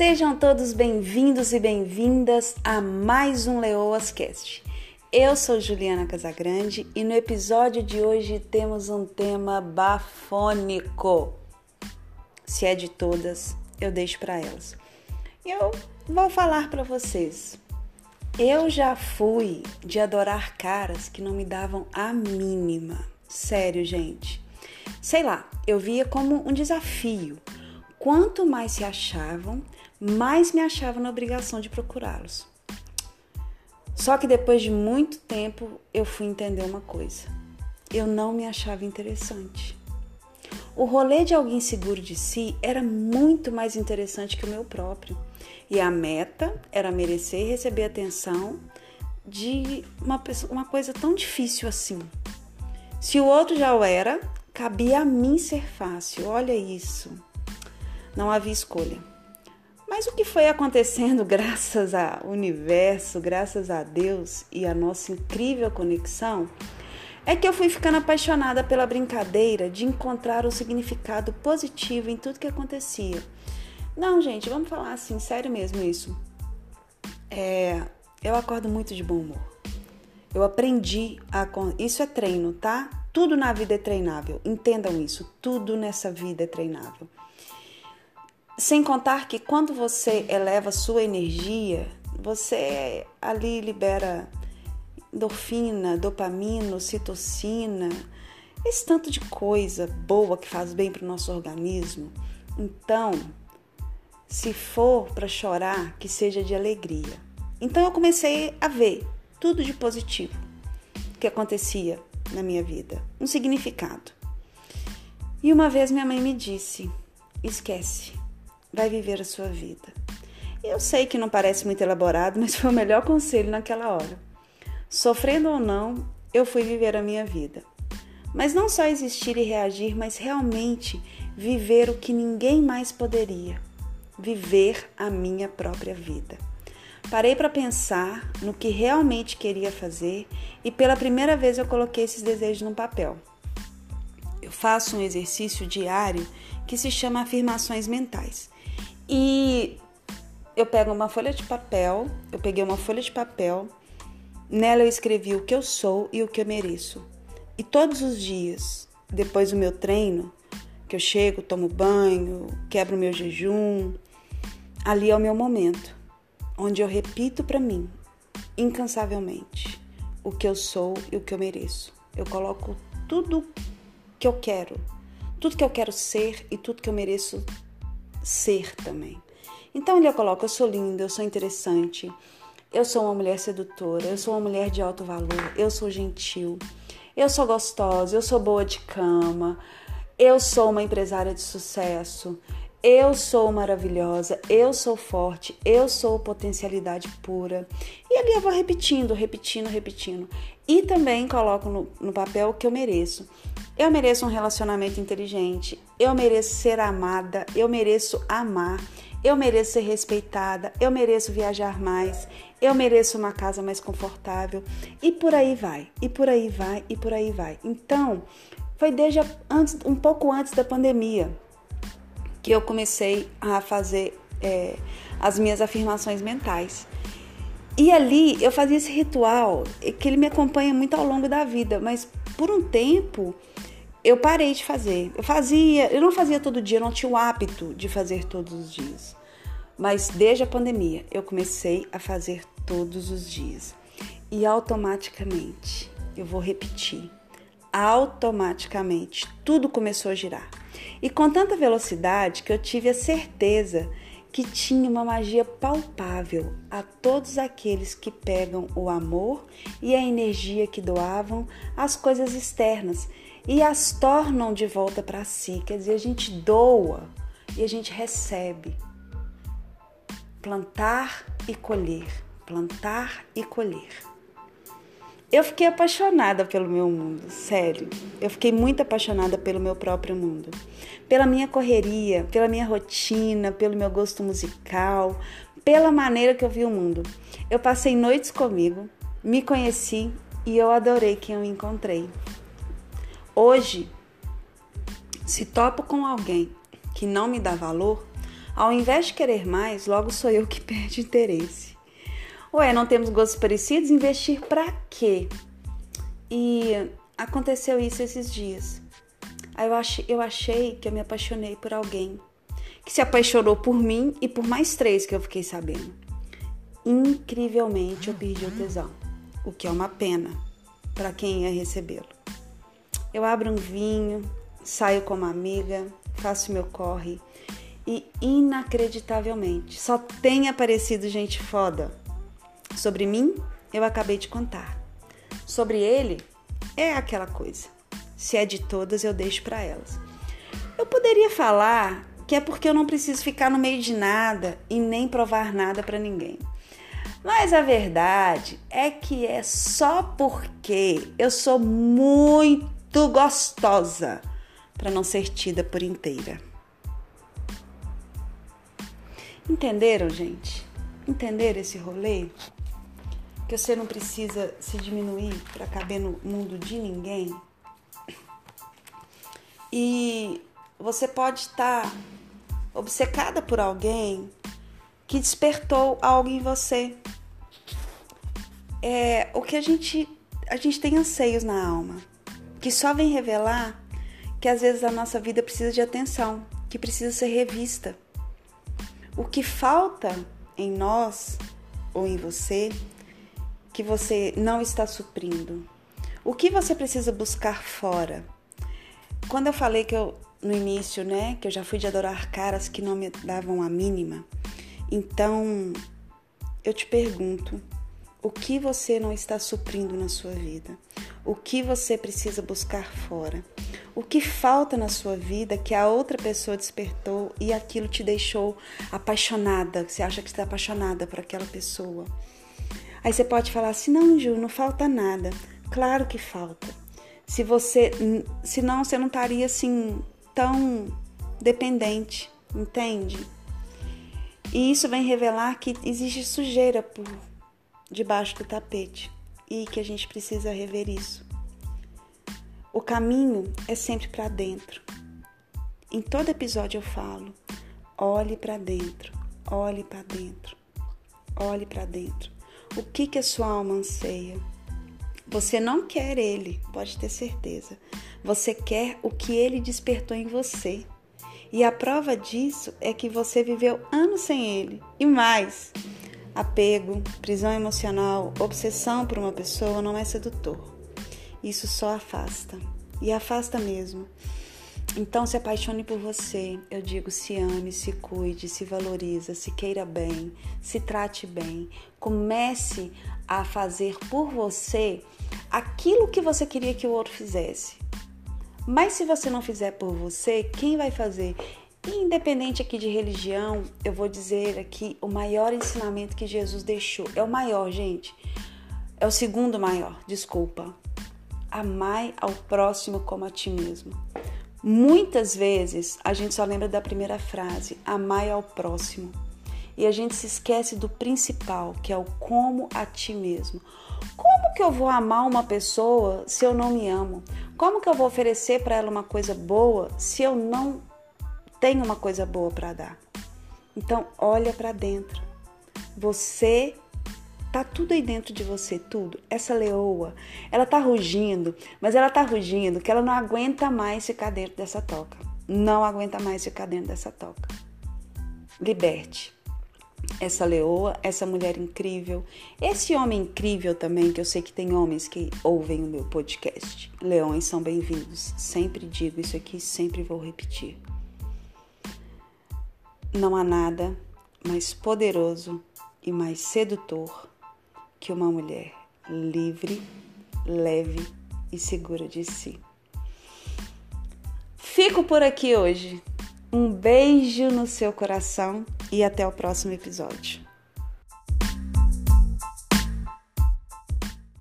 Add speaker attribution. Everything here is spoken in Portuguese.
Speaker 1: Sejam todos bem-vindos e bem-vindas a mais um Leoas Cast. Eu sou Juliana Casagrande e no episódio de hoje temos um tema bafônico. Se é de todas, eu deixo para elas. Eu vou falar para vocês. Eu já fui de adorar caras que não me davam a mínima. Sério, gente. Sei lá, eu via como um desafio. Quanto mais se achavam, mais me achava na obrigação de procurá-los. Só que depois de muito tempo eu fui entender uma coisa. Eu não me achava interessante. O rolê de alguém seguro de si era muito mais interessante que o meu próprio. E a meta era merecer e receber atenção de uma, pessoa, uma coisa tão difícil assim. Se o outro já o era, cabia a mim ser fácil. Olha isso. Não havia escolha. Mas o que foi acontecendo graças ao universo, graças a Deus e a nossa incrível conexão, é que eu fui ficando apaixonada pela brincadeira de encontrar o significado positivo em tudo que acontecia. Não, gente, vamos falar assim, sério mesmo isso. É, eu acordo muito de bom humor. Eu aprendi a. Isso é treino, tá? Tudo na vida é treinável. Entendam isso. Tudo nessa vida é treinável. Sem contar que quando você eleva sua energia, você ali libera endorfina, dopamina, citocina, esse tanto de coisa boa que faz bem para o nosso organismo. Então, se for para chorar, que seja de alegria. Então eu comecei a ver tudo de positivo que acontecia na minha vida, um significado. E uma vez minha mãe me disse: esquece, vai viver a sua vida. Eu sei que não parece muito elaborado, mas foi o melhor conselho naquela hora. Sofrendo ou não, eu fui viver a minha vida. Mas não só existir e reagir, mas realmente viver o que ninguém mais poderia: viver a minha própria vida. Parei para pensar no que realmente queria fazer e pela primeira vez eu coloquei esses desejos no papel. Faço um exercício diário que se chama afirmações mentais. E eu pego uma folha de papel, eu peguei uma folha de papel, nela eu escrevi o que eu sou e o que eu mereço. E todos os dias, depois do meu treino, que eu chego, tomo banho, quebro meu jejum, ali é o meu momento, onde eu repito para mim, incansavelmente, o que eu sou e o que eu mereço. Eu coloco tudo que eu quero, tudo que eu quero ser e tudo que eu mereço ser também. Então ele coloca: eu sou linda, eu sou interessante, eu sou uma mulher sedutora, eu sou uma mulher de alto valor, eu sou gentil, eu sou gostosa, eu sou boa de cama, eu sou uma empresária de sucesso, eu sou maravilhosa, eu sou forte, eu sou potencialidade pura. E ali eu vou repetindo, repetindo, repetindo. E também coloco no, no papel o que eu mereço. Eu mereço um relacionamento inteligente, eu mereço ser amada, eu mereço amar, eu mereço ser respeitada, eu mereço viajar mais, eu mereço uma casa mais confortável e por aí vai, e por aí vai, e por aí vai. Então, foi desde antes, um pouco antes da pandemia que eu comecei a fazer é, as minhas afirmações mentais. E ali eu fazia esse ritual que ele me acompanha muito ao longo da vida, mas por um tempo eu parei de fazer. Eu fazia, eu não fazia todo dia, eu não tinha o hábito de fazer todos os dias. Mas desde a pandemia eu comecei a fazer todos os dias. E automaticamente, eu vou repetir, automaticamente tudo começou a girar. E com tanta velocidade que eu tive a certeza que tinha uma magia palpável a todos aqueles que pegam o amor e a energia que doavam às coisas externas e as tornam de volta para si. Quer dizer, a gente doa e a gente recebe. Plantar e colher, plantar e colher. Eu fiquei apaixonada pelo meu mundo, sério. Eu fiquei muito apaixonada pelo meu próprio mundo. Pela minha correria, pela minha rotina, pelo meu gosto musical, pela maneira que eu vi o mundo. Eu passei noites comigo, me conheci e eu adorei quem eu encontrei. Hoje, se topo com alguém que não me dá valor, Ao invés de querer mais, logo sou eu que perde interesse. Ué, não temos gostos parecidos? Investir para quê? E aconteceu isso esses dias. Aí eu achei, eu achei que eu me apaixonei por alguém que se apaixonou por mim e por mais três que eu fiquei sabendo. Incrivelmente eu perdi o tesão, o que é uma pena para quem ia recebê-lo. Eu abro um vinho, saio com uma amiga, faço meu corre e inacreditavelmente só tem aparecido gente foda. Sobre mim, eu acabei de contar. Sobre ele, é aquela coisa. Se é de todas, eu deixo para elas. Eu poderia falar que é porque eu não preciso ficar no meio de nada e nem provar nada para ninguém. Mas a verdade é que é só porque eu sou muito gostosa para não ser tida por inteira. Entenderam, gente? Entenderam esse rolê? Que você não precisa se diminuir para caber no mundo de ninguém? E você pode estar obcecada por alguém que despertou algo em você. É o que a gente a gente tem anseios na alma, que só vem revelar que às vezes a nossa vida precisa de atenção, que precisa ser revista. O que falta em nós ou em você que você não está suprindo? O que você precisa buscar fora? Quando eu falei que eu no início, né, que eu já fui de adorar caras que não me davam a mínima, então, eu te pergunto: o que você não está suprindo na sua vida? O que você precisa buscar fora? O que falta na sua vida que a outra pessoa despertou e aquilo te deixou apaixonada? Você acha que está apaixonada por aquela pessoa? Aí você pode falar assim: não, Ju, não falta nada. Claro que falta. Se você, senão você não estaria assim tão dependente, entende? E isso vem revelar que existe sujeira por debaixo do tapete e que a gente precisa rever isso. O caminho é sempre para dentro. Em todo episódio eu falo: olhe para dentro, olhe para dentro, olhe para dentro. O que que a sua alma anseia? Você não quer ele, pode ter certeza. Você quer o que ele despertou em você. E a prova disso é que você viveu anos sem ele. E mais, apego, prisão emocional, obsessão por uma pessoa não é sedutor. Isso só afasta. E afasta mesmo. Então se apaixone por você. Eu digo, se ame, se cuide, se valoriza, se queira bem, se trate bem. Comece a fazer por você aquilo que você queria que o outro fizesse. Mas se você não fizer por você, quem vai fazer? Independente aqui de religião, eu vou dizer aqui o maior ensinamento que Jesus deixou. É o maior, gente. É o segundo maior, desculpa. Amai ao próximo como a ti mesmo. Muitas vezes a gente só lembra da primeira frase, amai ao próximo. E a gente se esquece do principal, que é o como a ti mesmo. Como que eu vou amar uma pessoa se eu não me amo? Como que eu vou oferecer para ela uma coisa boa se eu não tenho uma coisa boa para dar? Então, olha para dentro. Você tá tudo aí dentro de você, tudo. Essa leoa, ela tá rugindo, mas ela tá rugindo que ela não aguenta mais ficar dentro dessa toca. Não aguenta mais ficar dentro dessa toca. Liberte essa leoa, essa mulher incrível, esse homem incrível também, que eu sei que tem homens que ouvem o meu podcast. Leões são bem-vindos. Sempre digo isso aqui, sempre vou repetir. Não há nada mais poderoso e mais sedutor que uma mulher livre, leve e segura de si. Fico por aqui hoje. Um beijo no seu coração e até o próximo episódio.